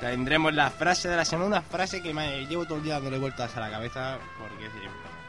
Tendremos la frase de la semana, una frase que me llevo todo el día dándole vueltas a la cabeza porque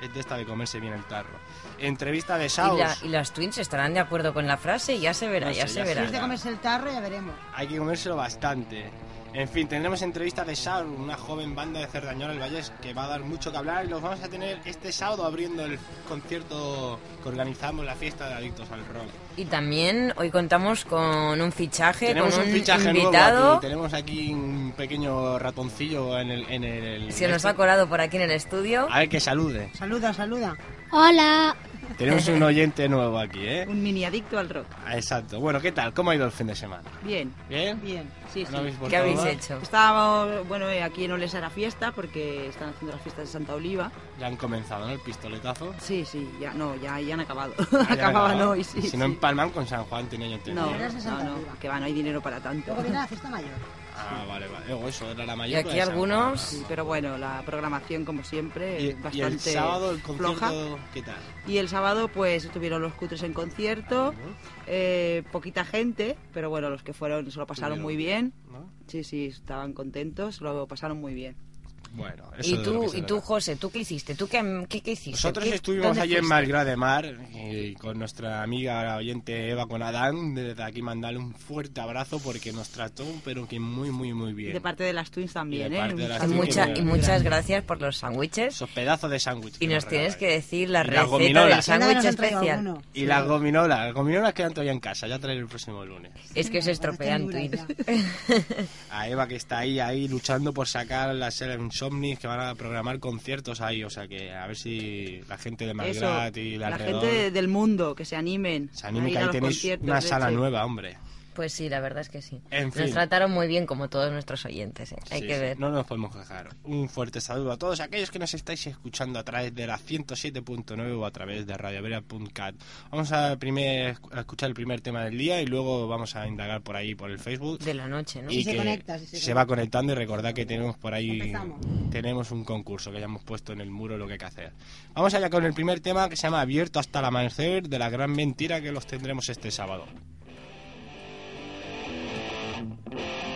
es de esta de comerse bien el tarro. Entrevista de ¿Y, Saus. la- y las twins estarán de acuerdo con la frase, ya se verá, No ya sé, se ya se verá. Después de comerse el tarro ya veremos. Hay que comérselo bastante. En fin, tendremos entrevista de Saus, una joven banda de Cerdañola del Vallés que va a dar mucho que hablar y los vamos a tener este sábado abriendo el concierto que organizamos, la fiesta de Adictos al Rock. Y también hoy contamos con un fichaje, Tenemos con un un, fichaje invitado. nuevo aquí, tenemos aquí un pequeño ratoncillo en el... En el Se nos ha colado por aquí en el estudio. A ver que salude. Saluda, saluda. Hola. Tenemos un oyente nuevo aquí, ¿eh? Un mini adicto al rock. Ah, Exacto. Bueno, ¿qué tal? ¿Cómo ha ido el fin de semana? Bien, ¿Bien? bien. Sí, sí. ¿No habéis ¿Qué habéis hecho? Estábamos, bueno, eh, aquí en Olesa era fiesta porque están haciendo las fiestas de Santa Oliva. Ya han comenzado, ¿no? El pistoletazo. Sí, sí, ya no, ya, ya han acabado. Ah, ya Acababan acabado. hoy, sí. Si no sí. empalman con San Juan, tenía yo entendido. No, no, no, que va, no hay dinero para tanto. Luego viene la fiesta mayor. Ah, vale, vale. Eso era la Y mayor. aquí de San algunos... Pero bueno, la programación, como siempre. Y, bastante y el sábado el concierto, floja. ¿qué tal? Y el sábado, pues, estuvieron los cutres en concierto, eh, poquita gente, pero bueno, los que fueron se lo pasaron muy bien. ¿no? Sí, sí, estaban contentos, lo pasaron muy bien. Bueno, eso Y tú, y tú. José, ¿tú qué hiciste? ¿Tú qué, qué, qué hiciste? Nosotros ¿Qué- estuvimos allí en fuiste? Malgrad de Mar y con nuestra amiga oyente Eva con Adán. Desde aquí mandarle un fuerte abrazo porque nos trató, pero que muy, muy, muy bien. De parte de las Twins también, Y ¿eh? parte de las Y, Twins mucha- y muchas gracias por los sándwiches. Esos pedazos de sándwich. Y nos tienes que decir la receta gominolas. del sándwich especial. Y las gominolas. Las gominolas quedan todavía en casa. Ya traeré el próximo lunes. Es que se estropean Ternura twins. A Eva que está ahí, ahí luchando por sacar las Insomnis que van a programar conciertos ahí. O sea que a ver si la gente de Eso, Malgrat y la, la alrededor gente de- del mundo, que se animen. se a anime ir que ahí tenéis una sala nueva, hombre. Pues sí, la verdad es que sí. En fin. Nos trataron muy bien como todos nuestros oyentes, ¿eh? Hay Sí, que sí, ver. No nos podemos quejar. Un fuerte saludo a todos aquellos que nos estáis escuchando a través de la 107.9 o a través de radiovera.cat. Vamos a, primer, a escuchar el primer tema del día y luego vamos a indagar por ahí por el Facebook. De la noche, ¿no? y se que conecta, si se se conecta. va conectando y recordad que tenemos por ahí Empezamos. tenemos un concurso que ya hemos puesto en el muro lo que hay que hacer. Vamos allá con el primer tema que se llama Abierto hasta el amanecer de la gran mentira que los tendremos este sábado. Thank you.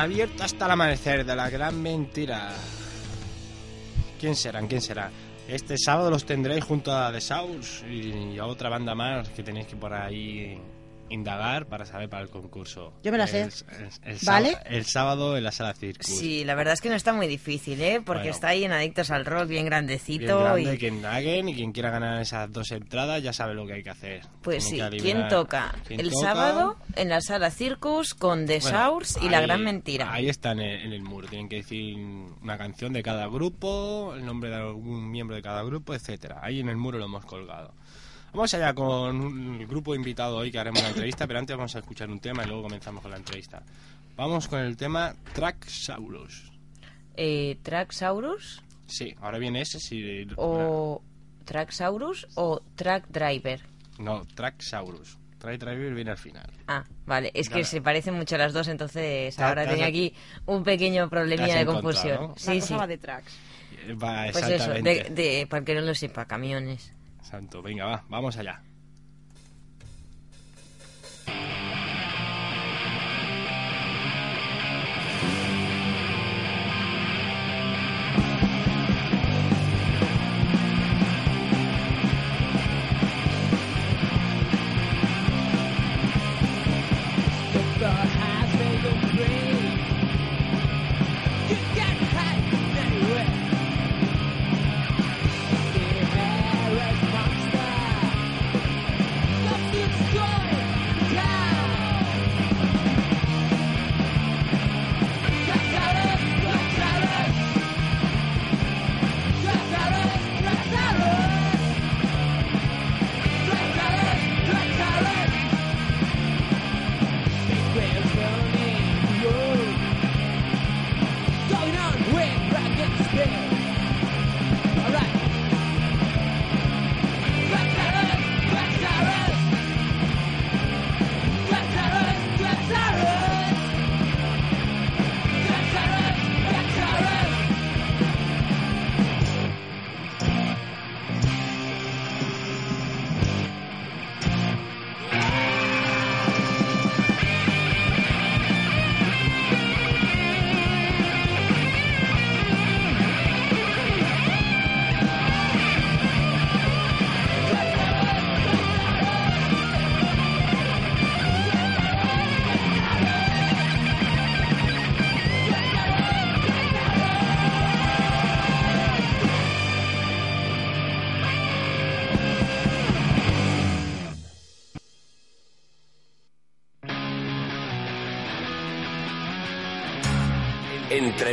Abierto hasta el amanecer de la gran mentira. ¿Quién serán? ¿Quién será? Este sábado los tendréis junto a The Source y a otra banda más que tenéis que por ahí indagar para saber para el concurso. Yo me la sé. El, el- el ¿Vale? sábado- el sábado en la sala Circus. Sí, la verdad es que no está muy difícil, ¿eh? Porque Bueno. está ahí en Adictos al Rock, bien Bien grandecito. grande, y... que indaguen y quien quiera ganar esas dos entradas ya sabe lo que hay que hacer. Pues sí, ¿quién toca? quién El toca. sábado en la sala Circus con The Bueno, Source y La Gran Mentira. Ahí está en el, en el muro. Tienen que decir una canción de cada grupo, el nombre de algún miembro de cada grupo, etcétera. Ahí en el muro lo hemos colgado. Vamos allá con un- el grupo invitado hoy que haremos la entrevista, pero antes vamos a escuchar un tema y luego comenzamos con la entrevista. Vamos con el tema Tracksaurus. Eh, ¿Tracksaurus Sí, ahora viene ese. Sí, o Tracksaurus o Track Driver? No, Tracksaurus. Track Driver viene al final. Ah, vale, es que se parecen mucho las dos, entonces ahora tenía aquí un pequeño problemilla de confusión. ¿no? La Sí, cosa sí. va de tracks. Va, Pues eso, de, exactamente. de- para que no lo sepa, camiones. Santo, venga, va, vamos allá.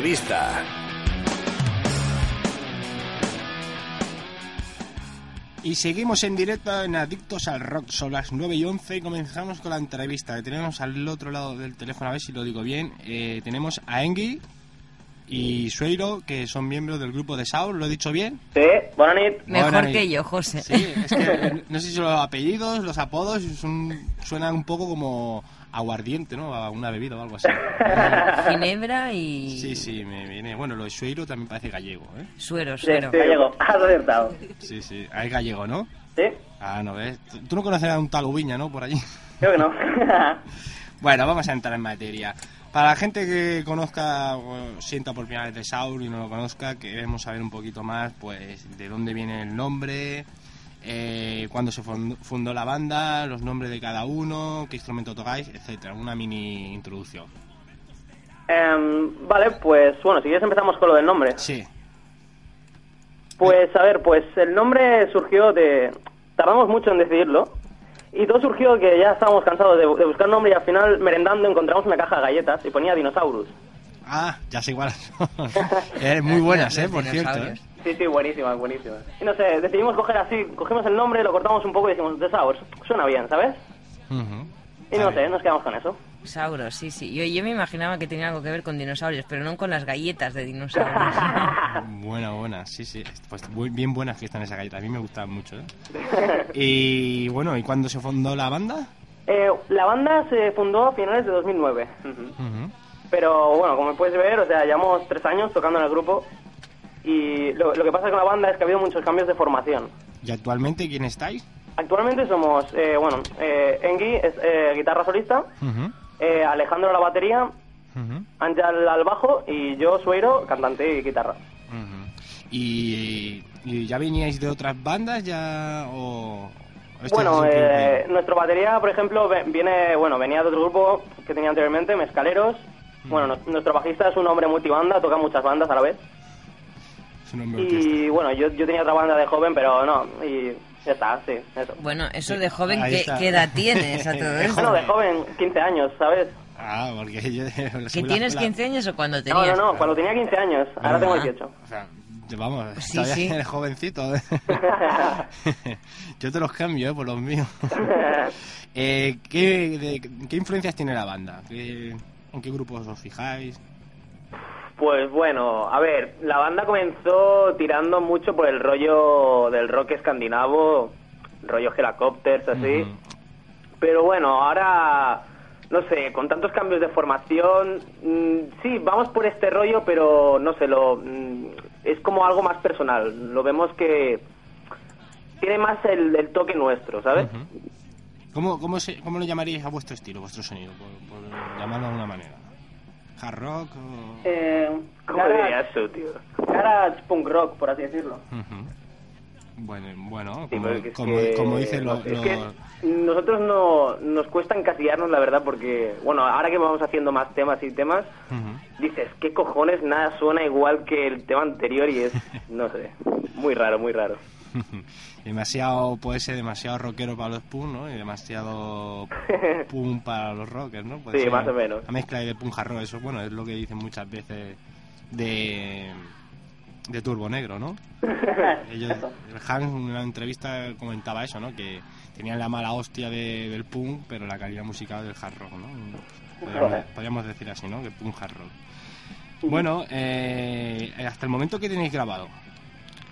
Entrevista. Y seguimos en directo en Adictos al Rock. Son las 9 y 11 y comenzamos con la entrevista que tenemos al otro lado del teléfono, a ver si lo digo bien. Eh, tenemos a Engi y Sueiro, que son miembros del grupo de Saul. ¿Lo he dicho bien? Sí, buena nit. Mejor Buena que yo, José. Sí, es que no sé si los apellidos, los apodos son, suenan un poco como aguardiente, ¿no? A una bebida o algo así. Ginebra y Sí, sí, me viene. Bueno, lo de Sueiro también parece gallego, ¿eh? suero, Sí, suero. gallego. Has acertado. Sí, sí, es gallego, ¿no? Sí, Ah, no ves. Tú- Tú no conoces a un tal Ubiña, ¿no? Por allí. creo que no. Bueno, vamos a entrar en materia. Para la gente que conozca, o sienta por primera vez de Saur y no lo conozca, queremos saber un poquito más, pues, de dónde viene el nombre, eh, cuándo se fund- fundó la banda, los nombres de cada uno, qué instrumento tocáis, etcétera. Una mini introducción. Em, vale, pues bueno, si quieres empezamos con lo del nombre. Sí. Pues a ver, pues el nombre surgió de... Tardamos mucho en decidirlo. Y todo surgió que ya estábamos cansados de, de buscar nombre y al final, merendando, encontramos una caja de galletas y ponía Dinosaurus. Ah, ya sé igual. eh, muy buenas, ¿eh? Por cierto. ¿eh? Sí, sí, buenísimas, buenísimas. Y no sé, decidimos coger así, cogimos el nombre, lo cortamos un poco y dijimos Dinosaurus. Suena bien, ¿sabes? Y no sé, nos quedamos con eso. Sauros, sí, sí. Yo, yo me imaginaba que tenía algo que ver con dinosaurios, pero no con las galletas de dinosaurios. Buena, buena, sí, sí. Pues muy- bien buenas que están esas galletas. A mí me gustaban mucho, ¿eh? Y bueno, ¿y cuándo se fundó la banda? Eh, la banda se fundó a finales de 2009. Ujú. Pero bueno, como puedes ver, o sea, llevamos tres años tocando en el grupo. Y lo, lo que pasa con la banda es que ha habido muchos cambios de formación. ¿Y actualmente quién estáis? Actualmente somos, eh, bueno, eh, Engi es eh, guitarra solista, eh, Alejandro a la batería, Ángel al bajo y yo, Sueiro, cantante y guitarra. ¿Y, y ya veníais de otras bandas ya o...? este Bueno, eh, nuestro batería, por ejemplo, viene, bueno, venía de otro grupo que tenía anteriormente, Mescaleros. Bueno, nu- nuestro bajista es un hombre multibanda, toca muchas bandas a la vez. Y bueno, yo, yo tenía otra banda de joven, pero no, y ya está, sí, eso. Bueno, eso de joven, ¿qué, edad tienes a todo De eso? Bueno, de joven, 15 años, ¿sabes? Ah, porque yo... ¿Que tienes 15 años o cuando No, tenías? no, no, cuando tenía 15 años, ahora tengo Ah. 18. O sea, vamos, Sí, todavía sí. eres jovencito. ¿eh? yo te los cambio, ¿eh? Por los míos. eh, ¿qué, de- ¿Qué influencias tiene la banda? ¿Qué- ¿En qué grupos os fijáis? Pues bueno, a ver, la banda comenzó tirando mucho por el rollo del rock escandinavo, rollo helicópteros, así. Pero bueno, ahora, no sé, con tantos cambios de formación, mm, sí, vamos por este rollo, pero no sé, lo, mm, es como algo más personal. Lo vemos que tiene más el, el toque nuestro, ¿sabes? ¿Cómo, cómo, se, ¿Cómo lo llamaríais a vuestro estilo, vuestro sonido? Por, por llamarlo de alguna manera. ¿Hard rock o...? Eh, ¿Cómo garage- diría eso, tío? garage punk rock, por así decirlo. Bueno, bueno Sí, como, porque es como, que, como dicen los... que nosotros no nos cuesta encasillarnos, la verdad, porque, bueno, ahora que vamos haciendo más temas y temas, dices, ¿qué cojones? Nada suena igual que el tema anterior y es, no sé, muy raro, muy raro. demasiado, puede ser demasiado rockero para los punk, ¿no? Y demasiado punk para los rockers, ¿no? Puede Sí, más o menos. Una mezcla de punk hard rock, eso, bueno, es lo que dicen muchas veces de, de Turbo Negro, ¿no? Ellos, el Hans en una entrevista comentaba eso, ¿no? Que tenían la mala hostia de- del punk, pero la calidad musical del hard rock, ¿no? Podríamos, podríamos decir así, ¿no? Que punk hard rock. Bueno, eh, hasta el momento que tenéis grabado.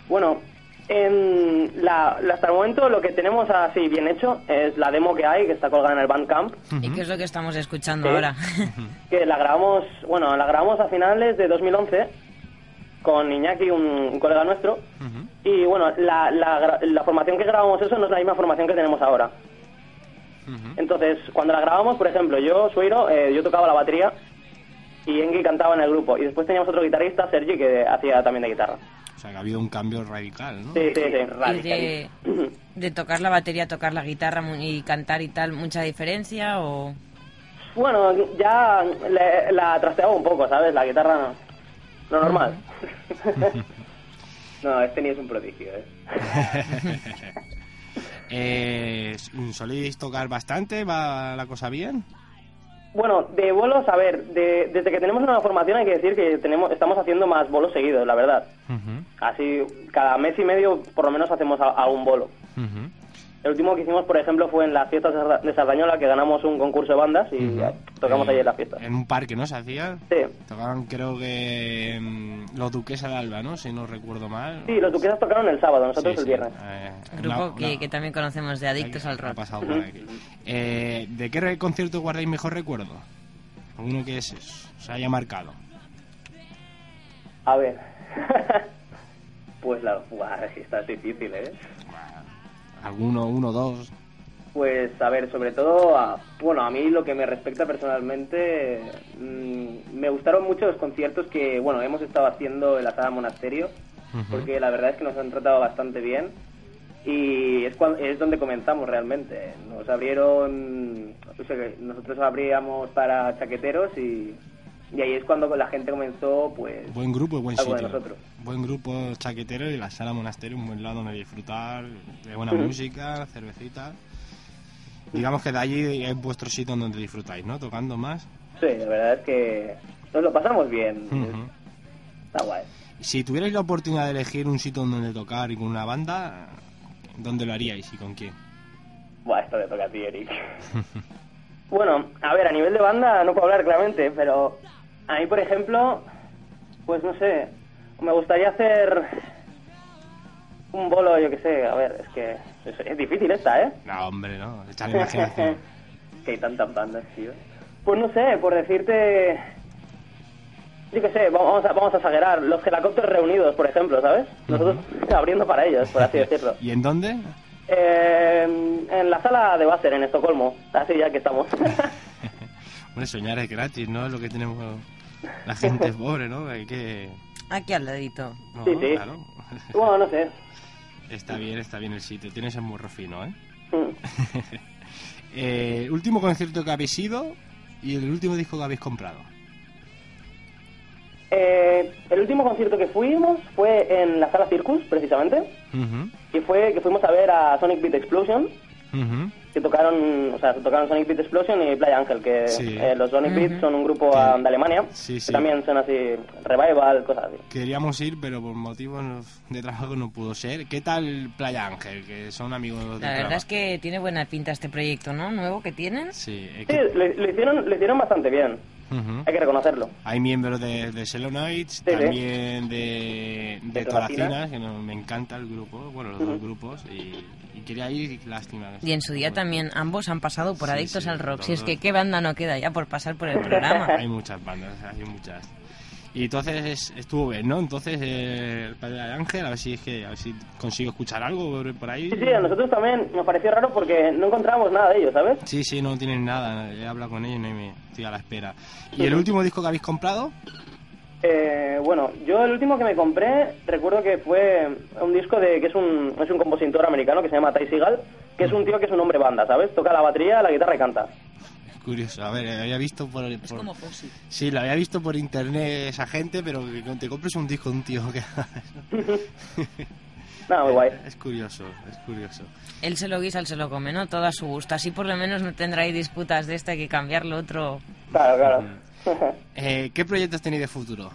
Bueno, en la, la- hasta el momento lo que tenemos así bien hecho es la demo que hay, que está colgada en el Bandcamp, ¿Y qué es lo que estamos escuchando Sí. ahora? que la grabamos, bueno, la grabamos a finales de 2011 con Iñaki, un, un colega nuestro, y bueno, la, la, la formación que grabamos eso no es la misma formación que tenemos ahora. Entonces, cuando la grabamos, por ejemplo, yo, Suiro, eh, yo tocaba la batería y Engi cantaba en el grupo. Y después teníamos otro guitarrista, Sergi, que hacía también de guitarra. O sea, que ha habido un cambio radical, ¿no? Sí, sí, sí. ¿Y de, de tocar la batería, tocar la guitarra y cantar y tal, mucha diferencia o...? Bueno, ya le- la trasteaba un poco, ¿sabes? La guitarra no. Lo normal. No, este ni es un prodigio, ¿eh? eh, ¿Soléis tocar bastante? ¿Va la cosa bien? Bueno, de bolos, a ver, de- desde que tenemos una formación hay que decir que tenemos estamos haciendo más bolos seguidos, la verdad. Así, cada mes y medio por lo menos hacemos a- algún bolo. El último que hicimos, por ejemplo, fue en las fiestas de Sarda- de Sardañola, que ganamos un concurso de bandas y tocamos Eh, ahí en las fiestas. En un parque, ¿no? Se hacía. Sí. Tocaban, creo que. mm, los Duquesa de Alba, ¿no? Si no recuerdo mal. Sí, los duquesas tocaron el sábado, nosotros Sí, el sí. viernes. Eh, Grupo que, también conocemos de Adictos al ha Rock. pasado por aquí. Eh, ¿De qué concierto guardáis mejor recuerdo? Alguno que es, se haya marcado. A ver. pues la... Buah, sí, está difícil, ¿eh? ¿Alguno, uno, dos? Pues a ver, sobre todo, a- bueno, a mí lo que me respecta personalmente, mm, me gustaron mucho los conciertos que, bueno, hemos estado haciendo en la sala Monasterio, porque la verdad es que nos han tratado bastante bien y es, cuan- es donde comenzamos realmente. Nos abrieron, o sea, que nosotros abríamos para chaqueteros y, y ahí es cuando la gente comenzó, pues... Buen grupo y buen Algo de sitio. nosotros. Buen grupo chaquetero y la sala monasterio, un buen lado donde disfrutar de buena música, cervecita. Digamos que de allí es vuestro sitio donde disfrutáis, ¿no? Tocando más. Sí, la verdad es que nos lo pasamos bien. Está guay. Si tuvierais la oportunidad de elegir un sitio donde tocar y con una banda, ¿dónde lo haríais y con quién? Buah, esto te toca a ti, Eric. bueno, a ver, a nivel de banda no puedo hablar claramente, pero a mí, por ejemplo, pues no sé, me gustaría hacer un bolo, yo qué sé, a ver, es que es, es difícil esta, ¿eh? No, hombre, no. Echar imaginación. que hay tantas bandas, tío. Pues no sé, por decirte... Yo qué sé, vamos a, vamos a exagerar. Los helicópteros reunidos, por ejemplo, ¿sabes? Nosotros abriendo para ellos, por así decirlo. ¿Y en dónde? Eh, en la sala de Basser, en Estocolmo. Así ya que estamos. Hombre, soñar es gratis, ¿no? Es lo que tenemos la gente pobre, ¿no? Hay que... Aquí al ladito. No, Sí, sí. claro. bueno, no sé. Está bien, está bien el sitio. Tienes el morro fino, ¿eh? Mm. eh último concierto que habéis ido y el último disco que habéis comprado. Eh, el último concierto que fuimos fue en la sala Circus, precisamente. Y fue que fuimos a ver a Sonic Beat Explosion. ujú. Que tocaron, o sea, tocaron Sonic Beat Explosion y Playa Ángel, que Sí. eh, los Sonic Beat Ujú. son un grupo Que- ah, de Alemania. sí, sí. Que también son así, revival, cosas así. Queríamos ir, pero por motivos de trabajo no pudo ser. ¿Qué tal Playa Ángel? Que son amigos de La trabajo. verdad es que tiene buena pinta este proyecto, ¿no? Nuevo que tienen. Sí, es Sí, que- lo, lo hicieron, lo hicieron bastante bien. Hay que reconocerlo. Hay miembros de, de Selonoids, sí. también de, de De Toracinas, que no- me encanta el grupo, bueno, los dos grupos, y, y quería ir y lástima. Y en su día Bueno, también ambos han pasado por Sí, adictos sí, al rock. Si es que qué banda no queda ya por pasar por el programa. Hay muchas bandas, hay muchas. Y entonces estuvo bien, ¿no? Entonces eh, el Padre de Ángel, a ver si es que a ver si consigo escuchar algo por, por ahí. Sí, sí, a nosotros también nos pareció raro porque no encontramos nada de ellos, ¿sabes? Sí, sí, no tienen nada. He hablado con ellos y no me estoy a la espera. ¿Y el último disco que habéis comprado? Eh, bueno, yo el último que me compré, recuerdo que fue un disco de que es un, es un compositor americano que se llama Ty Seagal, que es un tío que es un hombre banda, ¿sabes? Toca la batería, la guitarra y canta. Es curioso. A ver, había visto por... Es por- como Fossi. Sí, lo había visto por internet esa gente, pero que te compres un disco de un tío que... Nada, muy guay. es curioso, es curioso. Él se lo guisa, él se lo come, ¿no? Todo a su gusto. Así por lo menos no tendráis disputas de hay que cambiarlo otro. Claro, claro. Eh, ¿Qué proyectos tenéis de futuro?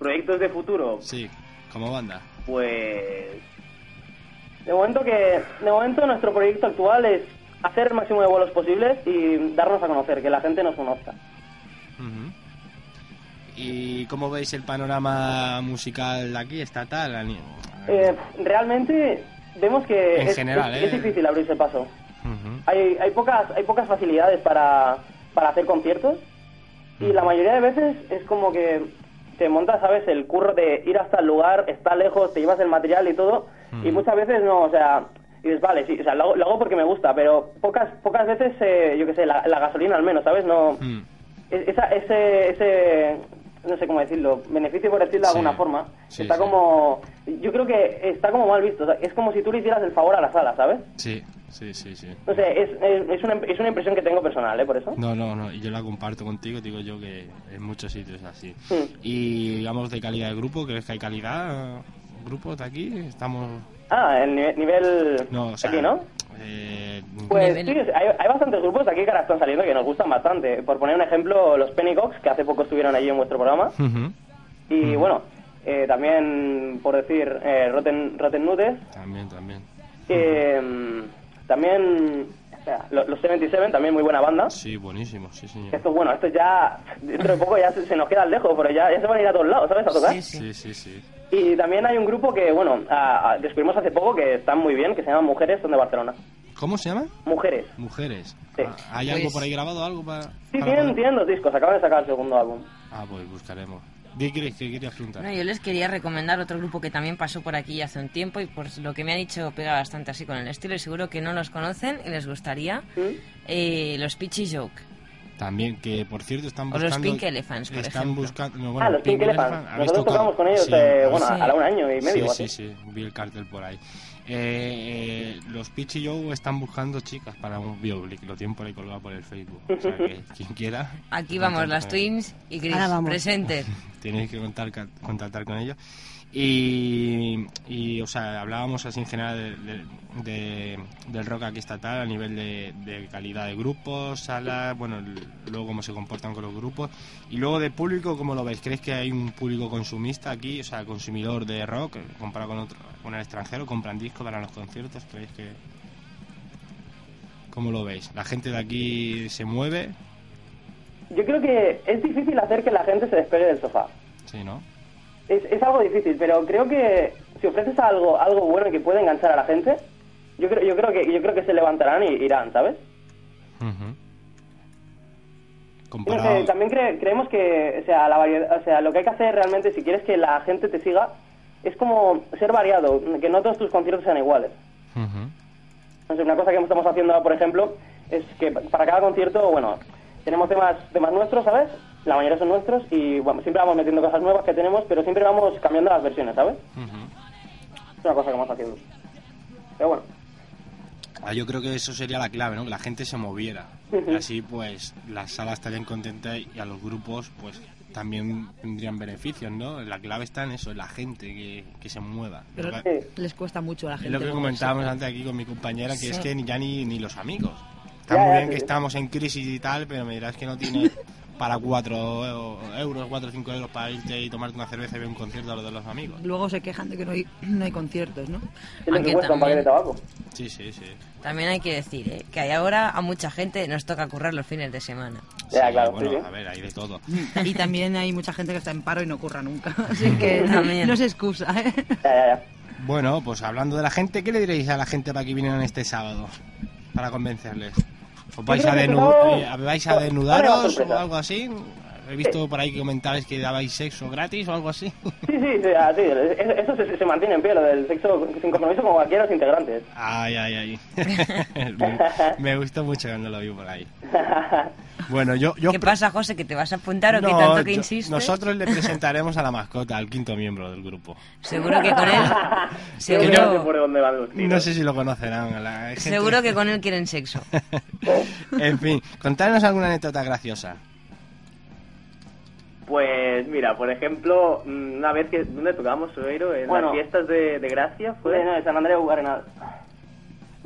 Proyectos de futuro, Sí, como banda. pues... De momento que... De momento nuestro proyecto actual es hacer el máximo de vuelos posibles y darnos a conocer, que la gente nos conozca. Ujú. ¿Y cómo veis el panorama musical de aquí, estatal? Eh, realmente vemos que En es, general, es- ¿eh? es difícil abrirse paso. Hay, hay pocas hay pocas facilidades para, para hacer conciertos y la mayoría de veces es como que te montas, ¿sabes? El curro de ir hasta el lugar, está lejos, te llevas el material y todo y muchas veces no, o sea, y dices, vale, sí, o sea, lo, hago- lo hago porque me gusta, pero pocas pocas veces, eh, yo qué sé, la, la gasolina al menos, ¿sabes? No, Mm. e- esa, ese, ese, no sé cómo decirlo, beneficio por decirlo de Sí. alguna forma, Sí, está sí. como, yo creo que está como mal visto, o sea, es como si tú le hicieras el favor a la sala, ¿sabes? Sí, sí, sí, sí. No sé, es, es, es una, es una impresión que tengo personal, ¿eh? Por eso. No, no, no, y yo la comparto contigo, digo yo que en muchos sitios es así. Mm. Y digamos de calidad de grupo, ¿crees que hay calidad? ¿Grupos de aquí? Estamos... Ah, el nive- nivel No, o sea... aquí, ¿no? eh, Pues Nivel- sí, hay, hay bastantes grupos aquí que ahora están saliendo que nos gustan bastante. Por poner un ejemplo, los Pennycocks, que hace poco estuvieron allí en vuestro programa. Y bueno, eh, también, por decir, eh, Rotten, Rotten Nudes. También, también. eh, también, espera, lo- los 77, también muy buena banda. Sí, buenísimo, sí, señor. Esto, bueno, esto ya, dentro de poco ya se, se nos queda lejos, pero ya, ya se van a ir a todos lados, ¿sabes? A tocar. Sí, sí. Sí, sí, sí. Y también hay un grupo que, bueno, a- a- descubrimos hace poco que están muy bien, que se llama Mujeres, son de Barcelona. ¿Cómo se llama? Mujeres. Mujeres. Sí. Ah, ¿Hay algo Pues- por ahí grabado? ¿Algo para...? Sí, para tienen, tienen dos discos, acaban de sacar el segundo álbum. Ah, pues buscaremos. ¿Qué queréis, qué querías preguntar? No, yo les quería recomendar otro grupo que también pasó por aquí hace un tiempo y por lo que me han dicho pega bastante así con el estilo y seguro que no los conocen y les gustaría. ¿Mm? Eh, los Pitchy Joke. También, que por cierto están O los buscando... Pink Elephants, por están ejemplo. buscando... no, bueno, ah, los Pink Elephant. Elephant, ¿habéis Nosotros tocado? tocamos con ellos, Sí, eh, bueno, sí. a un año y medio Sí, sí, sí, vi el cartel por ahí. Eh, eh, los Pitch y Joe están buscando chicas para un bioblick, lo tienen por ahí colgado por el Facebook. O sea que quien quiera... Aquí vamos, las. Twins y Chris presentes. Tenéis que contar, contactar con ellos. Y, y, o sea, hablábamos así en general de- de- de- del rock aquí estatal a nivel de, calidad de grupos, salas, bueno, luego cómo se comportan con los grupos. Y luego de público, ¿cómo lo veis? ¿Creéis que hay un público consumista aquí, o sea, consumidor de rock, eh, comparado con, otro, con el extranjero? ¿Compran discos para los conciertos? ¿Creéis que...? ¿Cómo lo veis? ¿La gente de aquí se mueve? Yo creo que es difícil hacer que la gente se despegue del sofá. Sí, ¿no? Es, es algo difícil, pero creo que si ofreces algo algo bueno que puede enganchar a la gente, yo creo yo creo que yo creo que se levantarán y irán, ¿sabes? No sé, también cre- creemos que, o sea, la variedad, o sea, lo que hay que hacer realmente si quieres que la gente te siga es como ser variado, que no todos tus conciertos sean iguales. Sé, una cosa que estamos haciendo ahora, por ejemplo, es que para cada concierto, bueno, tenemos temas, temas nuestros, ¿sabes? La mayoría son nuestros y bueno, siempre vamos metiendo cosas nuevas que tenemos, pero siempre vamos cambiando las versiones, ¿sabes? Ujú. Es una cosa que vamos haciendo. Pero bueno, Ah, yo creo que eso sería la clave, ¿no? Que la gente se moviera. Y así, pues, las salas estarían contentas y a los grupos, pues, también tendrían beneficios, ¿no? La clave está en eso, en la gente que, que se mueva. Pero que- les cuesta mucho a la es gente. lo que comentábamos antes aquí con mi compañera, que es que ni- ya ni, ni los amigos. Está Ya, muy ya, bien sí. que estamos en crisis y tal, pero me dirás que no tienes para cuatro euros, cuatro o cinco euros para irte y tomarte una cerveza y ver un concierto a los de los amigos. Luego se quejan de que no hay, no hay conciertos, ¿no? es lo que Aunque cuesta un paquete de también- tabaco. Sí, sí, sí. También hay que decir ¿eh? que hay ahora a mucha gente nos toca currar los fines de semana. Ya, claro, bueno, sí, sí. a ver, hay de todo. Y también hay mucha gente que está en paro y no curra nunca. Así que no, También. no es excusa, ¿eh? Ya, ya, ya. Bueno, pues hablando de la gente, ¿qué le diréis a la gente para que vinieran este sábado? Para convencerles. ¿Os vais a, eh, ¿vais a desnudaros o algo así? He visto por ahí que comentabais que dabais sexo gratis o algo así. Sí, sí, sí, así, es- eso se, se mantiene en pie, lo del sexo sin compromiso como cualquiera de los integrantes. Ay, ay, ay. me, me gustó mucho cuando lo vi por ahí. Bueno, yo... yo ¿Qué pasa, José? ¿Que te vas a apuntar o que No, tanto que yo- insistes? nosotros le presentaremos a la mascota, al quinto miembro del grupo. Seguro que con él... Yo por seguro, dónde. No sé si lo conocerán. a La gente- seguro que con él quieren sexo. en fin, contadnos alguna anécdota graciosa. Pues mira, por ejemplo, mm, una vez que... ¿Dónde tocábamos, Sobeiro? En Bueno. las fiestas de, de Gracia, ¿fue? Fue no, de San Andreu Arenal.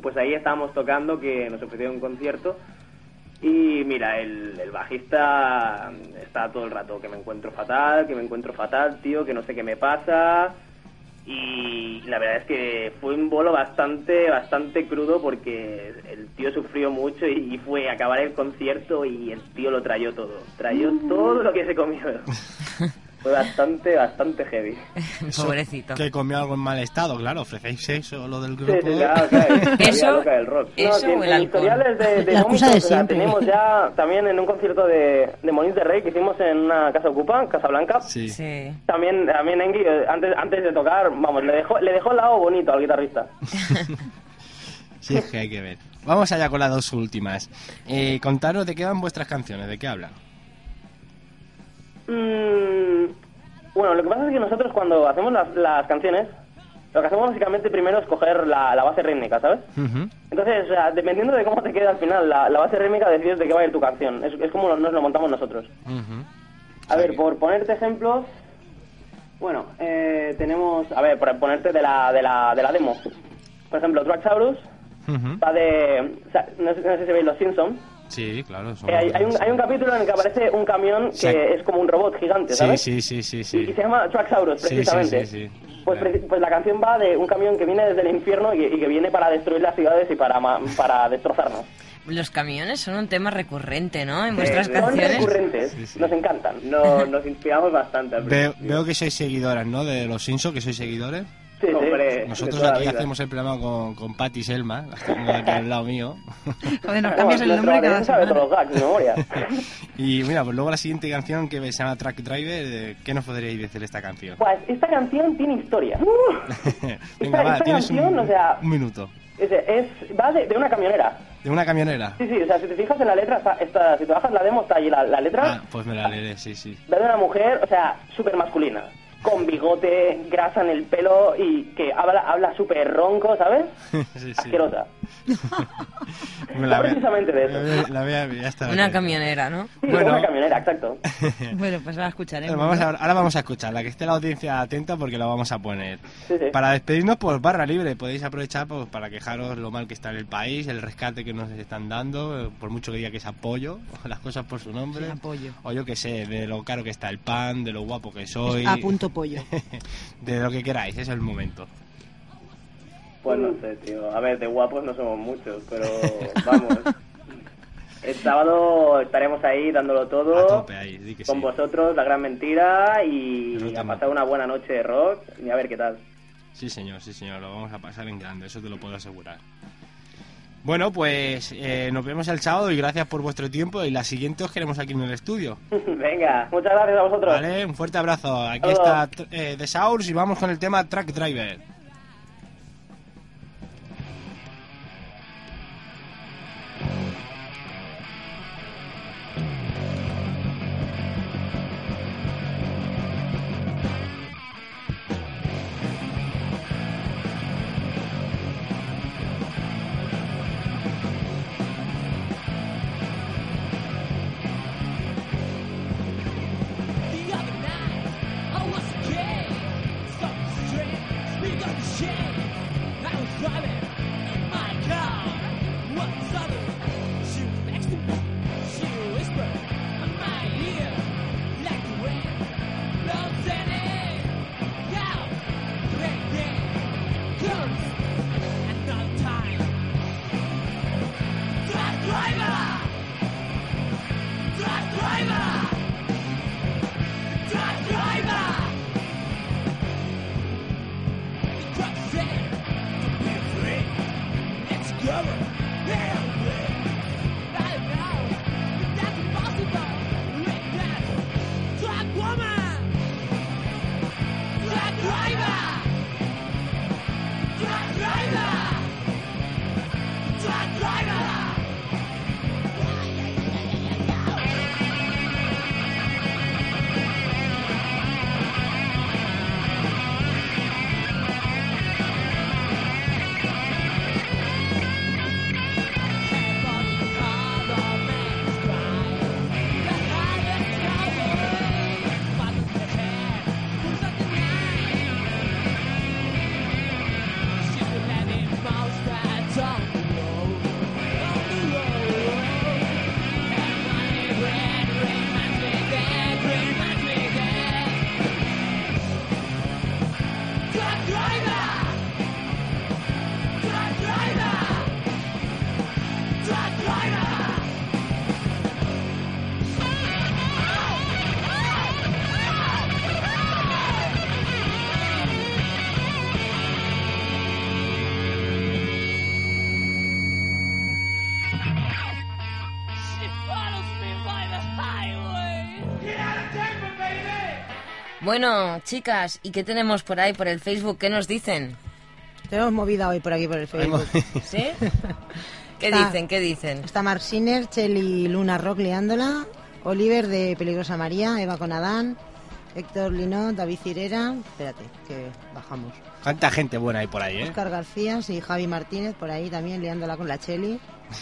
Pues ahí estábamos tocando, que nos ofrecieron un concierto. Y mira, el, el bajista está todo el rato que me encuentro fatal, que me encuentro fatal, tío, que no sé qué me pasa. Y la verdad es que fue un bolo bastante, bastante crudo porque el tío sufrió mucho y, y fue a acabar el concierto y el tío lo trayó todo. Trayó todo lo que se comió. Fue bastante, bastante heavy. Pobrecito. Que comió algo en mal estado, claro. Ofrecéis eso, lo del Sí, grupo. sí, claro, claro. Eso- La del rock. Eso no, o el historiales de, de La vómitos, de siempre. tenemos ya también en un concierto de, de Molins de Rey que hicimos en una casa ocupa, Casa Blanca. Sí. Sí. También, también Engi, eh, antes, antes de tocar, vamos, le dejó, le dejó el lado bonito al guitarrista. Sí, es que hay que ver. Vamos allá con las dos últimas. Eh, contaros de qué van vuestras canciones, de qué hablan. Mm, bueno, lo que pasa es que nosotros cuando hacemos las, las canciones, lo que hacemos básicamente primero es coger la, la base rítmica, ¿sabes? Entonces, o sea, dependiendo de cómo te quede al final la, la base rítmica, decides de qué va a ir tu canción. Es, es como nos lo montamos nosotros. A ver, por ponerte ejemplos, bueno, eh, tenemos, a ver, por ponerte de la, de la, de la demo. Por ejemplo, Tracksaurus Ujú. va de, o sea, no sé, no sé si veis Los Simpsons. Sí, claro. son- Eh, hay, hay un, hay un capítulo en el que aparece un camión que Sí. es como un robot gigante, Sí, ¿sabes? sí, sí, sí, Y, y sí. se llama Tracksaurus, Sí, sí, precisamente. sí, sí. Pues, Claro. preci- pues la canción va de un camión que viene desde el infierno y, y que viene para destruir las ciudades y para, ma- para destrozarnos. Los camiones son un tema recurrente, ¿no? En Sí, vuestras sí. Son canciones. recurrentes, Sí, sí. nos encantan. No, nos inspiramos bastante. Veo, veo que sois seguidoras, ¿no? De los Simpsons, que sois seguidores. Sí. Hombre, Nosotros la aquí vida. hacemos el programa con, con Patty Selma, las tengo aquí al lado mío. Joder, nos Bueno, cambias el nombre cada semana. todos los gags de memoria. Y mira, pues luego la siguiente canción que se llama Track Driver, eh, ¿qué nos podríais decir de esta canción? Pues esta canción tiene historia. Venga, va, esta tienes un, canción, o sea- un minuto. Es, es- va de, de una camionera. De una camionera. Sí, sí, o sea, si te fijas en la letra, está, está- si te bajas la demo, está allí la, la letra. Ah, pues me la leeré, sí, sí. de una mujer, o sea, súper masculina. Con bigote, grasa en el pelo y que habla, habla súper ronco, ¿sabes? sí, sí. Asquerosa. Precisamente de eso. La, voy- la voy a- ya está. Una camionera, ¿no? Sí, Bueno. una camionera, exacto. Bueno, pues ahora escucharemos. Vamos ¿no? a- ahora vamos a escucharla, que esté la audiencia atenta porque la vamos a poner. Sí, sí. Para despedirnos, pues barra libre. Podéis aprovechar pues, para quejaros lo mal que está en el país, el rescate que nos están dando, eh, por mucho que diga que es apoyo, las cosas por su nombre. Sí, apoyo. O yo que sé, de lo caro que está el pan, de lo guapo que soy. A punto pollo. de lo que queráis, es el momento. Pues no sé, tío. A ver, de guapos no somos muchos, pero vamos. El sábado estaremos ahí dándolo A todo tope ahí, di que con sí. vosotros, la gran mentira, y a pasar una buena noche de rock y a ver qué tal. Sí, señor, sí, señor, lo vamos a pasar en grande, eso te lo puedo asegurar. Bueno, pues eh, nos vemos el sábado y gracias por vuestro tiempo. Y la siguiente os queremos aquí en el estudio. Venga, muchas gracias a vosotros. Vale, un fuerte abrazo. Aquí está eh, The Sours y vamos con el tema Track Driver. Bueno, chicas, ¿y qué tenemos por ahí, por el Facebook? ¿Qué nos dicen? Tenemos movida hoy por aquí por el Facebook. ¿Sí? ¿Qué Está- dicen? ¿Qué dicen? Está Mark Sinner, Cheli Luna Rock liándola, Oliver de Peligrosa María, Eva con Adán, Héctor Linot, David Cirera, espérate, que bajamos. Cuánta gente buena hay por ahí, ¿eh? Oscar García y Javi Martínez por ahí también liándola con la Cheli,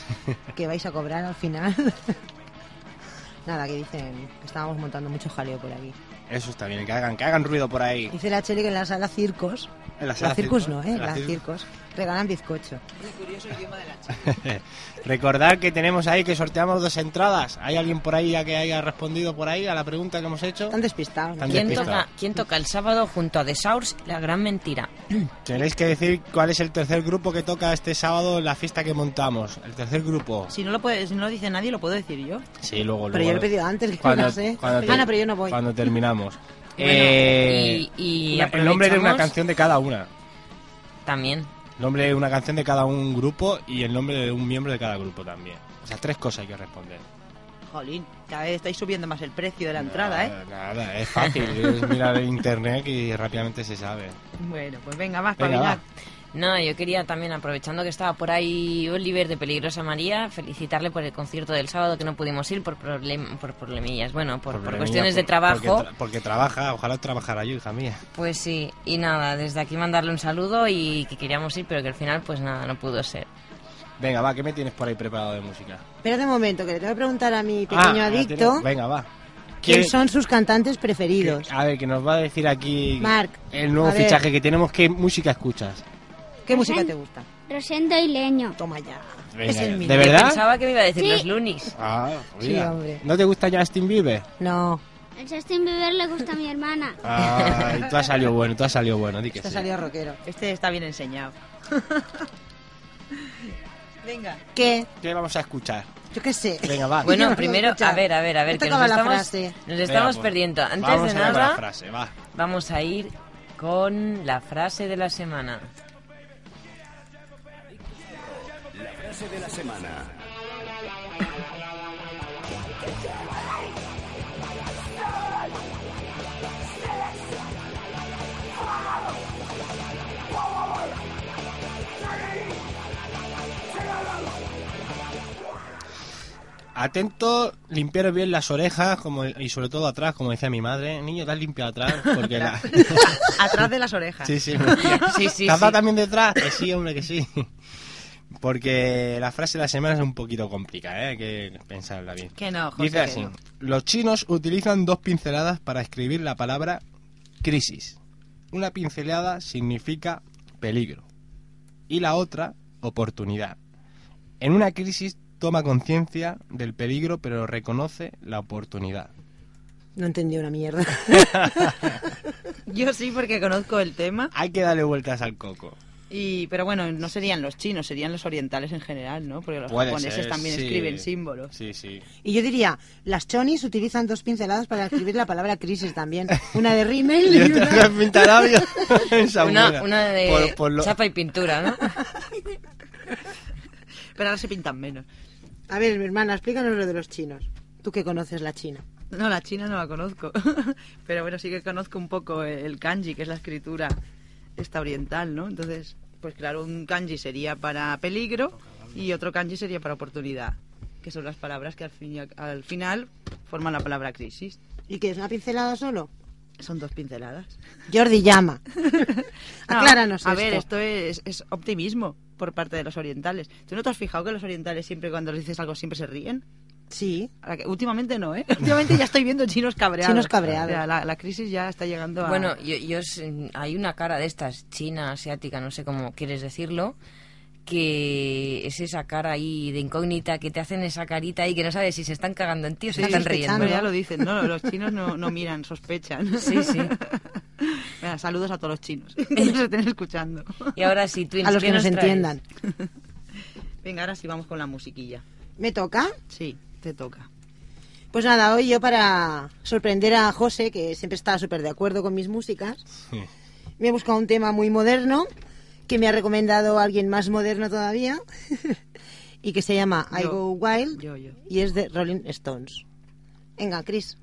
que vais a cobrar al final. Nada, que dicen que estábamos montando mucho jaleo por aquí. Eso está bien, que hagan, que hagan ruido por ahí. Dice la Cheli que en la sala Circos, En la sala Circus Circos, no, ¿eh? en la La Cir- Circos, regalan bizcocho. Recordar que tenemos ahí que sorteamos dos entradas. ¿Hay alguien por ahí ya que haya respondido por ahí a la pregunta que hemos hecho? Están despistados. ¿no? ¿Quién toca, ¿Quién toca el sábado junto a The Sours? La gran mentira. Tenéis que decir cuál es el tercer grupo que toca este sábado en la fiesta que montamos. El tercer grupo. Si no lo puede, si no lo dice nadie, lo puedo decir yo. Sí, luego, Pero yo luego- lo he pedido antes, que cuando, no sé. cuando te- Ah, no, pero yo no voy. Cuando terminamos. Bueno, Eh, y- y una- el nombre de una canción de cada una. También. El nombre de una canción de cada un grupo y el nombre de un miembro de cada grupo también. O sea, tres cosas hay que responder. Jolín, cada vez estáis subiendo más el precio de la entrada, ¿eh? Nada, es fácil. es mirar en internet y rápidamente se sabe. Bueno, pues venga, más Venga, para va. No, yo quería también, aprovechando que estaba por ahí Oliver de Peligrosa María, felicitarle por el concierto del sábado que no pudimos ir por, problem por problemillas, bueno, por, por cuestiones de trabajo. Porque, tra- porque trabaja, ojalá trabajara yo, hija mía. Pues sí, y nada, desde aquí mandarle un saludo y que queríamos ir, pero que al final pues nada, no pudo ser. Venga, va, ¿qué me tienes por ahí preparado de música? Espérate un momento, que le tengo que preguntar a mi Ah, pequeño adicto Venga, va. quién ¿Qué- son sus cantantes preferidos. qué- a ver, que nos va a decir aquí Marc, el nuevo fichaje que tenemos. ¿Qué música escuchas? ¿Qué música te gusta? Rosendo y Leño. Toma ya. Venga, es el ¿de mío. verdad? Pensaba que me iba a decir Sí. los Lunis. Ah, Sí, mira. hombre. ¿No te gusta Justin Bieber? No, El Justin Bieber le gusta a mi hermana. Ah, tú has salido bueno, tú has salido bueno, di que te ha sí. salido rockero. Este está bien enseñado. Venga. ¿Qué? ¿Qué vamos a escuchar? Yo qué sé. Venga, va. Bueno, no primero, a ver, a ver, a ver, que nos la estamos, frase. nos Venga, estamos pues, perdiendo. Antes vamos de a nada, la frase, va. vamos a ir con la frase de la semana. Frase de la semana. Atento, limpiaros bien las orejas como, y sobre todo atrás, como decía mi madre. Niño, te has limpiado atrás porque la... Atrás de las orejas. Sí, sí. Sí, sí, ¿Te has dado sí. también detrás? Que sí, hombre, que sí. Porque la frase de la semana es un poquito complicada, ¿eh? Hay que pensarla bien. Que no, José, Dice que así. no. Los chinos utilizan dos pinceladas para escribir la palabra crisis. Una pincelada significa peligro y la otra oportunidad. En una crisis toma conciencia del peligro pero reconoce la oportunidad. No entendí una mierda. Yo sí, porque conozco el tema. Hay que darle vueltas al coco. Y, pero bueno, no serían los chinos, serían los orientales en general, ¿no? Porque los Puede japoneses ser, también sí. escriben símbolos. Sí, sí. Y yo diría, las chonis utilizan dos pinceladas para escribir la palabra crisis también. Una de rímel Y y otra una... de pintalabios. Esa Una, de Por- por lo- chapa y pintura, ¿no? Pero ahora se pintan menos. A ver, mi hermana, explícanos lo de los chinos. Tú que conoces la China. No, la china no la conozco. Pero bueno, sí que conozco un poco el kanji, que es la escritura esta oriental, ¿no? Entonces, pues claro, un kanji sería para peligro y otro kanji sería para oportunidad, que son las palabras que al, fin y al- al final forman la palabra crisis. ¿Y qué es una pincelada solo? Son dos pinceladas. Jordi llama. No, Acláranos A esto. ver, esto es, es optimismo por parte de los orientales. ¿Tú no te has fijado que los orientales siempre cuando les dices algo siempre se ríen? Sí. Ahora que- Últimamente no, ¿eh? Últimamente ya estoy viendo chinos cabreados. Chinos cabreados. O sea, la, la crisis ya está llegando a... Bueno, yo, yo hay una cara de estas, china, asiática, no sé cómo quieres decirlo, que es esa cara ahí de incógnita, que te hacen esa carita ahí que no sabes si se están cagando en ti o se Sí, están riendo. ya lo dicen, ¿no? Los chinos no, no miran, sospechan. Sí, sí. Saludos a todos los chinos que nos estén escuchando. Y ahora sí, Twins, A los ¿qué que nos traes? entiendan. Venga, ahora sí vamos con la musiquilla. ¿Me toca? Sí, te toca. Pues nada, hoy yo para sorprender a José, que siempre está súper de acuerdo con mis músicas, me he buscado un tema muy moderno, que me ha recomendado alguien más moderno todavía, y que se llama I. Go Wild, Yo, yo. y es de Rolling Stones. Venga, Chris.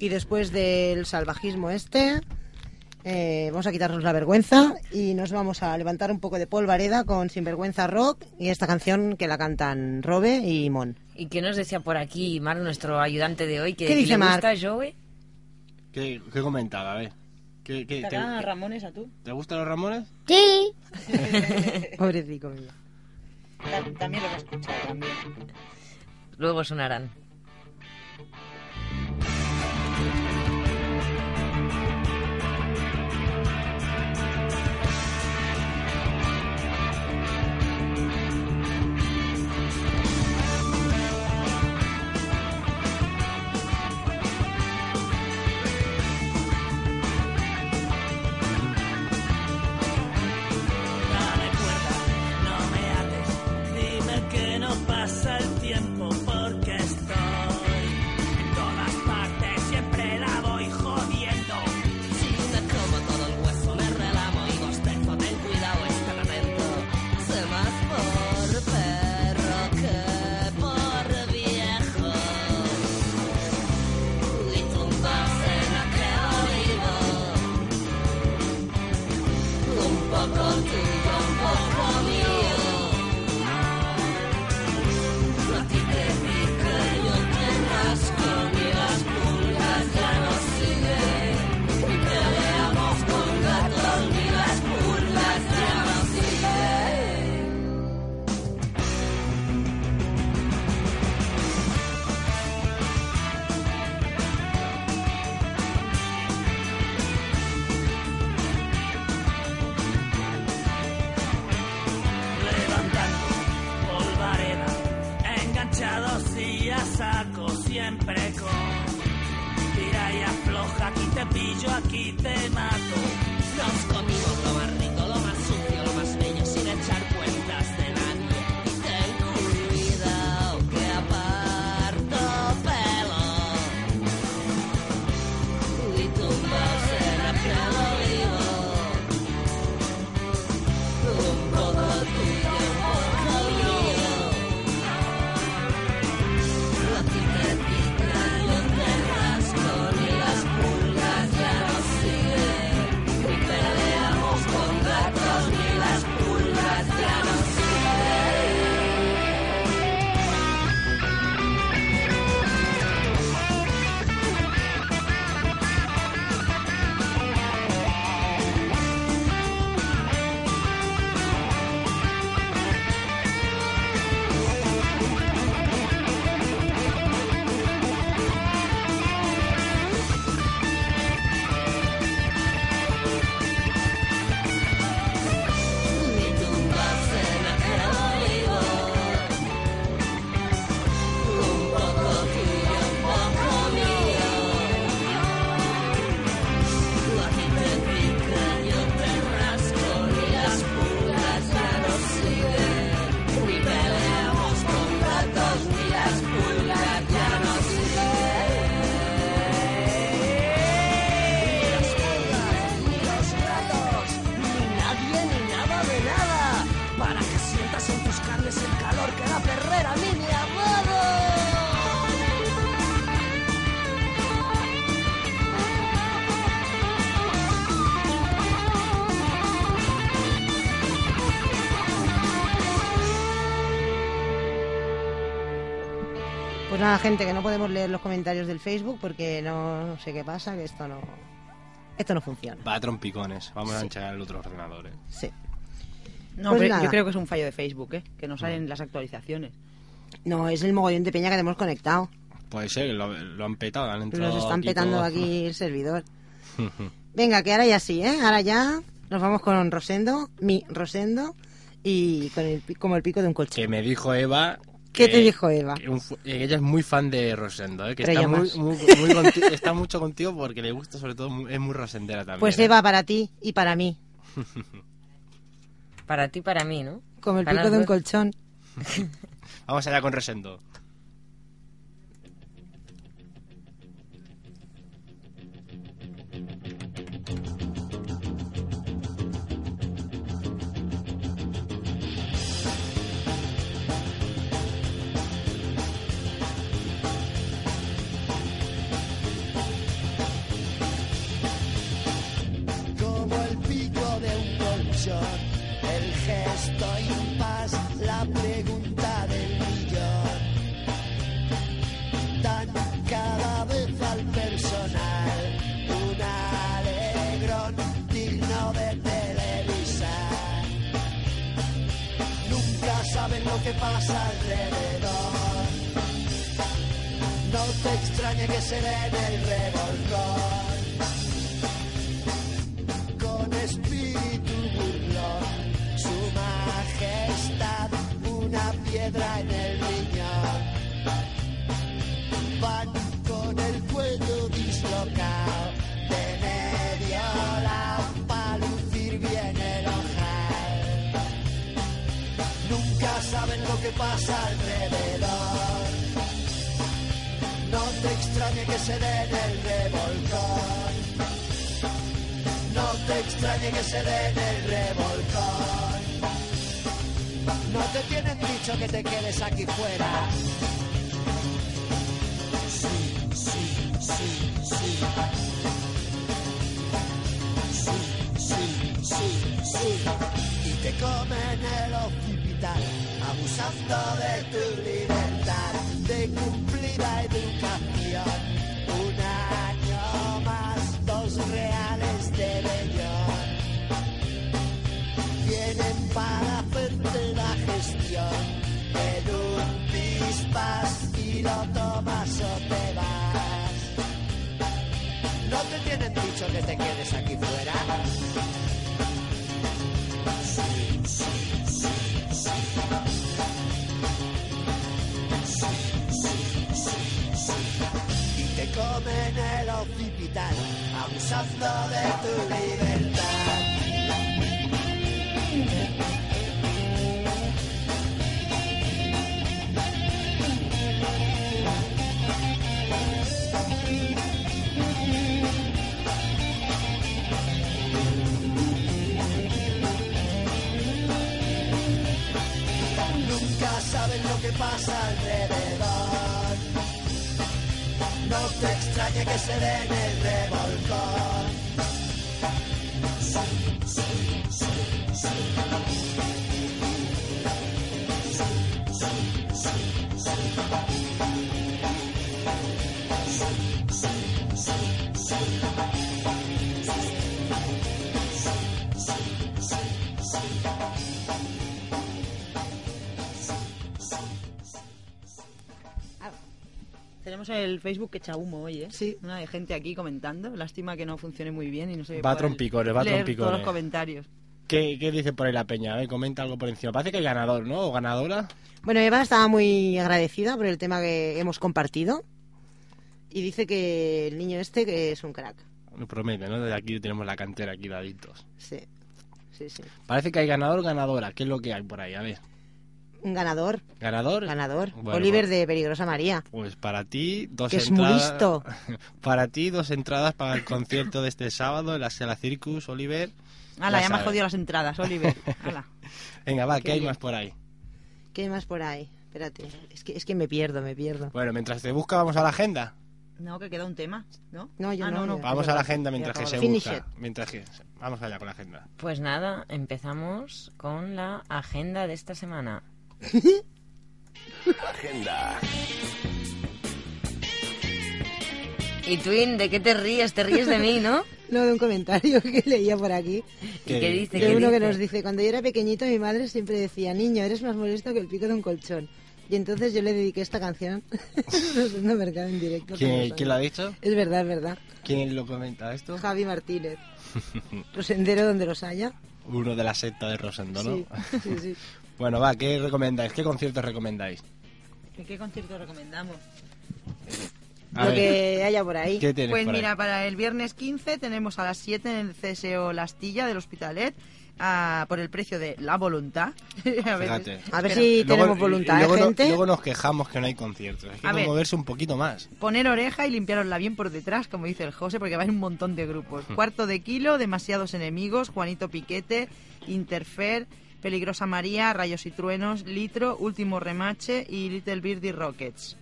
Y después del salvajismo este, eh, vamos a quitarnos la vergüenza y nos vamos a levantar un poco de polvareda con Sinvergüenza Rock y esta canción que la cantan Robe y Mon. ¿Y qué nos decía por aquí Mar, nuestro ayudante de hoy? Que, ¿Qué dice le Mar? gusta Joey? ¿Qué, comentaba? A ver. ¿Qué, ¿Te, te a Ramones a tú? ¿Te gustan los Ramones? Sí. Pobrecito mío. También lo he escuchado también. Luego sonarán. pillo aquí te mato. Nos. Pues nada, gente, que no podemos leer los comentarios del Facebook porque no sé qué pasa, que esto no... Esto no funciona. Va a trompicones. Vamos a enchar el otro ordenador. eh. Sí. No, Pues pero nada. yo creo que es un fallo de Facebook, ¿eh? Que no salen las actualizaciones. No, es el mogollón de peña que tenemos conectado. Puede ser, que lo, lo han petado. Han entrado Nos están aquí petando aquí el servidor. Venga, que ahora ya sí, ¿eh? Ahora ya nos vamos con Rosendo, mi Rosendo, y con el, como el pico de un colchón. que me dijo Eva. ¿Qué que- te dijo Eva? que un que ella es muy fan de Rosendo, ¿eh? que está, muy, muy- muy conti- está mucho contigo porque le gusta, sobre todo, es muy rosendera también. Pues ¿eh? Eva, para ti y para mí, Para ti, para mí, ¿no? como el Para pico de un colchón. Vamos allá con Rosendo. El gesto impás, la pregunta del millón. Dan cada vez al personal un alegrón digno de televisar. Nunca saben lo que pasa alrededor. No te extrañe que se den el revolcón piedra en el riñón. Van con el cuello dislocado, de medio lado, pa' lucir bien el ojal. Nunca saben lo que pasa alrededor. No te extrañe que se den el revolcón. No te extrañe que se den el revolcón. No te tienen dicho que te quedes aquí fuera. Sí, sí, sí, sí. Sí, sí, sí, sí. Y te comen el occipital, abusando de tu libertad, de cumplida educación. Un año más, dos reales fuera. Sí, sí, sí, sí. Sí, sí, sí. Y te comen el occipital, abusando de tu libertad. Pasa alrededor. No te extrañe que se den el revolcón. Sí, sí. El Facebook que echa humo hoy, ¿eh? Sí. Una de gente aquí comentando. Lástima que no funcione muy bien y no sé. Va trompicones, va trompicones. todos los comentarios. ¿Qué, qué dice por ahí la peña? A ver, comenta algo por encima. Parece que hay ganador, ¿no? ¿O ganadora? Bueno, Eva estaba muy agradecida por el tema que hemos compartido y dice que el niño este que es un crack. Lo promete, ¿no? Desde aquí tenemos la cantera aquí daditos. Sí, sí, sí. Parece que hay ganador ganadora. ¿Qué es lo que hay por ahí? A ver. Un ganador, ¿Ganador? ganador. Bueno, Oliver pues- de Peligrosa María. Pues para ti, dos Que es muy entradas. listo. para ti, dos entradas para el concierto de este sábado en la Sala Circus, Oliver. Hala, ya me has jodido las entradas, Oliver. Hala. Venga, va, ¿qué, Qué hay más por ahí? ¿Qué hay más por ahí? Espérate, es que, es que me pierdo, me pierdo. Bueno, mientras te busca, vamos a la agenda. No, que queda un tema, ¿no? No, yo Ah, no, no, no. Vamos a la agenda mientras que se busca. it. Mientras que... Vamos allá con la agenda. Pues nada, empezamos con la agenda de esta semana. Agenda. Y Twin, ¿de qué te ríes? Te ríes de mí, ¿no? No, de un comentario que leía por aquí. ¿Y qué dice? De ¿Qué uno que dice? nos dice, cuando yo era pequeñito mi madre siempre decía, niño, eres más molesto que el pico de un colchón. Y entonces yo le dediqué esta canción. mercado en directo. ¿Quién, quién lo ha dicho? Es verdad, es verdad. ¿Quién lo comenta esto? Javi Martínez. Rosendero donde los haya. Uno de la secta de Rosendo, ¿no? Sí, sí, sí. Bueno, va, ¿qué recomendáis? ¿Qué conciertos recomendáis? ¿Qué concierto recomendamos? A Lo ver, que haya por ahí. ¿Qué tienes Pues por ahí? mira, para el viernes 15 tenemos a las 7 en el CSO La Astilla del Hospitalet ah, por el precio de la voluntad. a veces- Fíjate. A ver si Luego- tenemos voluntad, y ¿eh, luego, no- gente? luego nos quejamos que no hay conciertos. Hay que A ver. moverse un poquito más. Poner oreja y limpiarosla bien por detrás, como dice el José, porque va en un montón de grupos. Cuarto de kilo, demasiados enemigos, Juanito Piquete, Interfer, Peligrosa María, Rayos y Truenos, Litro, Último Remache y Little Birdie Rockets.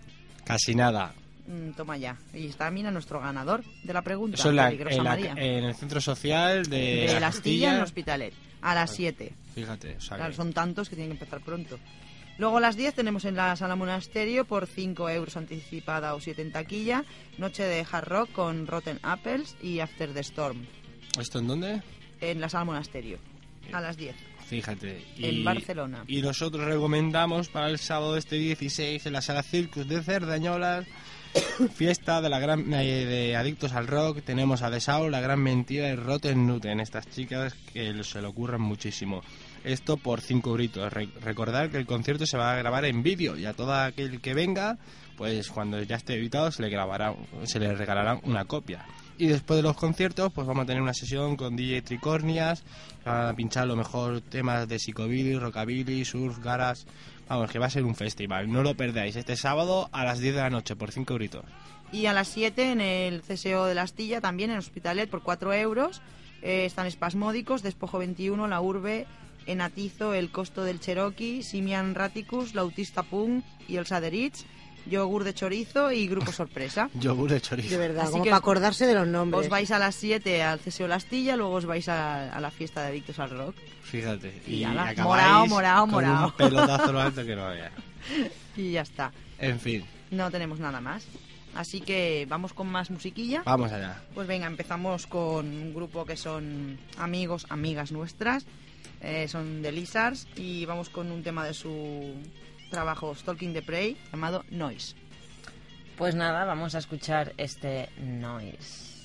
Casi nada. Mm, toma ya. Y está, mira, nuestro ganador de la pregunta. Eso es la- Peligrosa en, la- María. en el centro social de, de la Astilla Astilla. en el Hospitalet. A las 7. Fíjate, o sea Claro, que- son tantos que tienen que empezar pronto. Luego a las 10 tenemos en la sala monasterio por 5 euros anticipada o 7 en taquilla. Noche de hard rock con Rotten Apples y After the Storm. ¿Esto en dónde? En la sala monasterio. A las 10. Fíjate. En Barcelona. Y nosotros recomendamos para el sábado este 16 en la sala Circus de Cerdañolas, fiesta de la gran eh, de adictos al rock. Tenemos a Desao, la gran mentira y Rotten Nuten. Estas chicas que se le ocurran muchísimo. Esto por cinco gritos. Re- recordar que el concierto se va a grabar en vídeo y a todo aquel que venga, pues cuando ya esté editado se le grabará, se le regalará una copia. Y después de los conciertos, pues vamos a tener una sesión con DJ Tricornias, van a pinchar los mejor temas de psicobilly, rockabilly, surf, garas. Vamos, que va a ser un festival. No lo perdáis. Este sábado a las 10 de la noche por 5 gritos. Y a las 7 en el CSO de la Astilla, también en Hospitalet por 4 euros. Eh, están espasmódicos, Despojo 21, La Urbe, Enatizo, El Costo del Cherokee, Simian Raticus, La Autista Punk y El Saderich, Yogur de Chorizo y Grupo Sorpresa. Yogur de chorizo. De verdad, Así como que para acordarse de los nombres. Os vais a las 7 al CSO de la Astilla, luego os vais a, a la fiesta de Adictos al Rock. Fíjate. Y Y, ala, acabáis morao, morao, con morao. un pelotazo lo alto que no había. Y ya está. En fin, No tenemos nada más. Así que vamos con más musiquilla. vamos allá. Pues venga, empezamos con un grupo que son amigos, amigas nuestras. Eh, son de Lizards y vamos con un tema de su trabajo Stalking the Prey llamado Noise. Pues nada, vamos a escuchar este noise.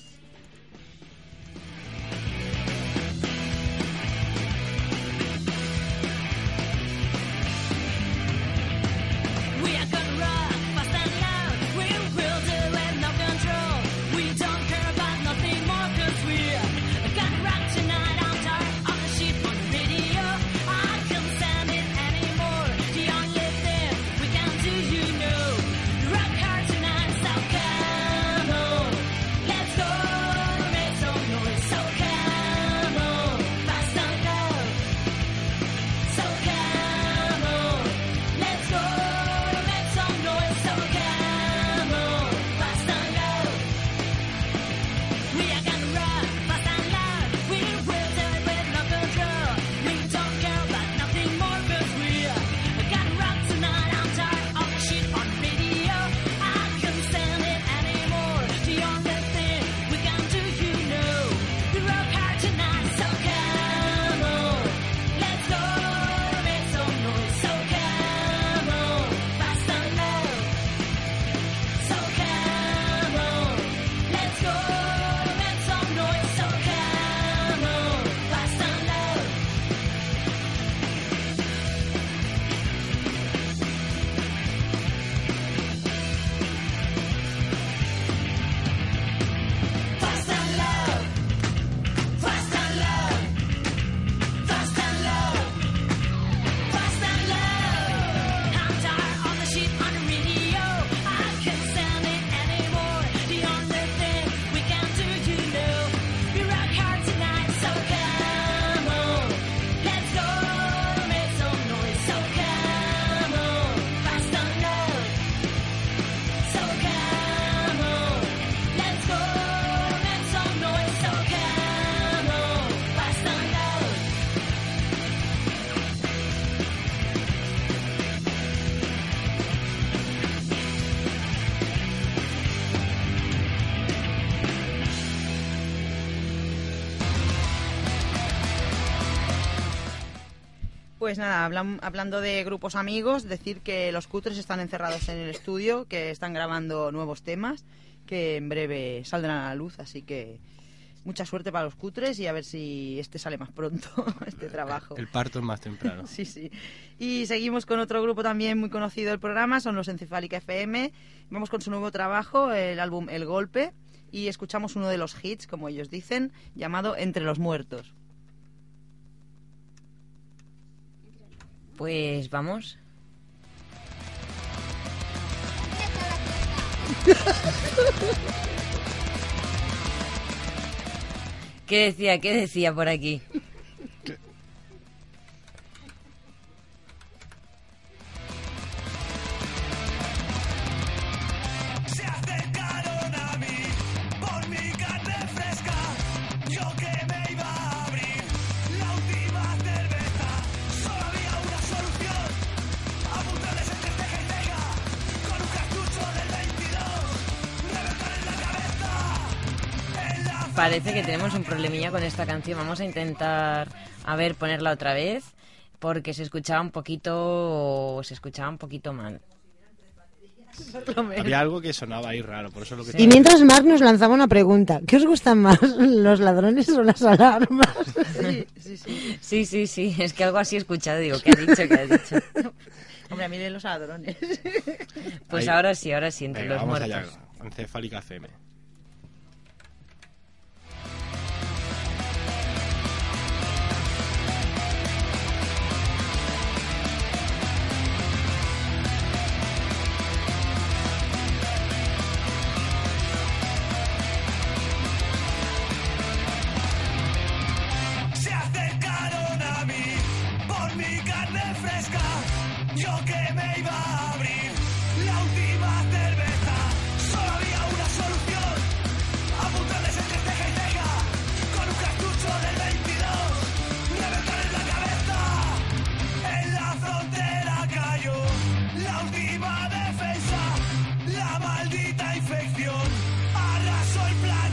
Pues nada, hablan- hablando de grupos amigos, decir que los cutres están encerrados en el estudio, que están grabando nuevos temas, que en breve saldrán a la luz, así que mucha suerte para los cutres y a ver si este sale más pronto, este trabajo. El parto es más temprano. Sí, sí. Y seguimos con otro grupo también muy conocido del programa, son los Encefálica FM. Vamos con su nuevo trabajo, el álbum El Golpe, y escuchamos uno de los hits, como ellos dicen, llamado Entre los Muertos. Pues vamos. ¿Qué decía? ¿Qué decía por aquí? Parece que tenemos un problemilla con esta canción. Vamos a intentar, a ver, ponerla otra vez, porque se escuchaba un poquito, se escuchaba un poquito mal. Había algo que sonaba ahí raro, por eso lo que Y mientras Marc nos lanzaba una pregunta. ¿Qué os gustan más, los ladrones o las alarmas? Sí, sí, sí. Sí, sí, sí, es que algo así he escuchado, digo, ¿qué ha dicho? ¿Qué ha dicho? Hombre, a mí de los ladrones. Pues Ahí. ahora sí, ahora sí, entre Venga, los vamos muertos. allá. Encefálica FM. Yo que me iba a abrir la última cerveza. Solo había una solución: apuntarles entre ceja y ceja con un cartucho del 22. Reventar en la cabeza. En la frontera cayó la última defensa. La maldita infección arrasó el planeta.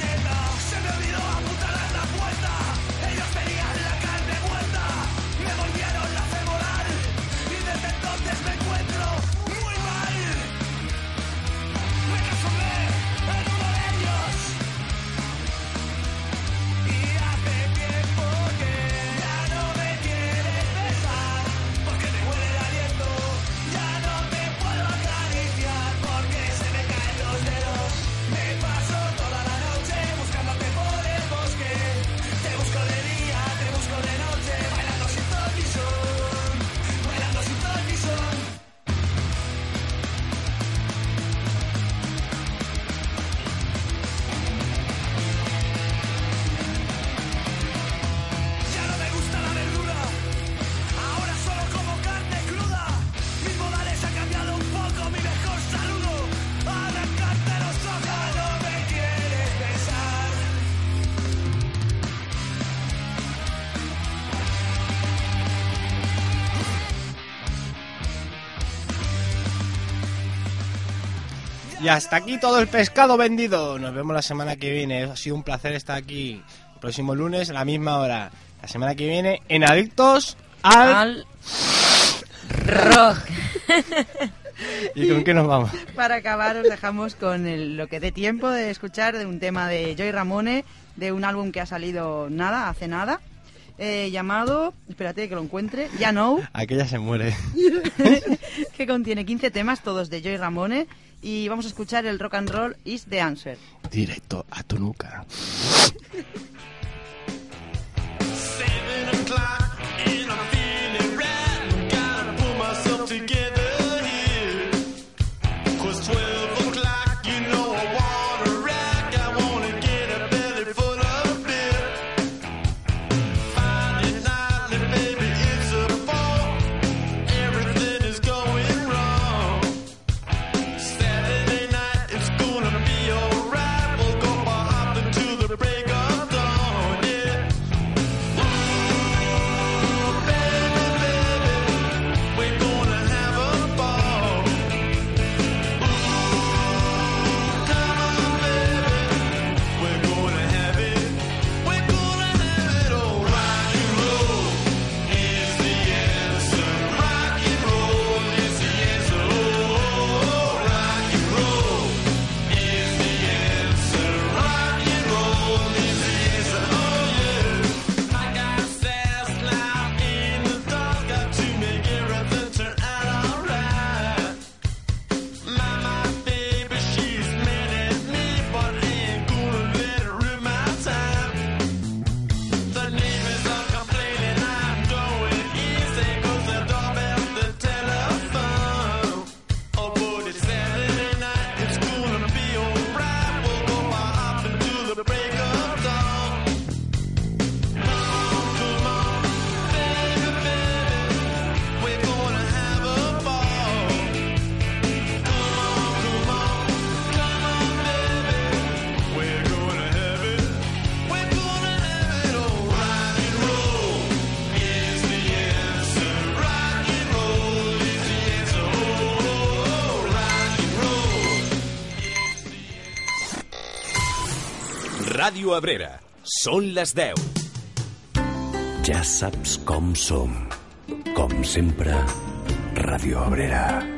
Hasta aquí todo el pescado vendido. Nos vemos la semana que viene. Ha sido un placer estar aquí. El próximo lunes a la misma hora. La semana que viene en Adictos al... Al rock. ¿Y con qué nos vamos? Para acabar, os dejamos con el- lo que dé tiempo de escuchar de un tema de Joy Ramone, de un álbum que ha salido nada, hace nada, eh, llamado, espérate que lo encuentre, Ya Know, Aquella se muere. que contiene 15 temas, todos de Joy Ramone, y vamos a escuchar el rock and roll is the answer. Directo a tu nuca. Ràdio Abrera. Són les 10. Ja saps com som. Com sempre, Ràdio Abrera.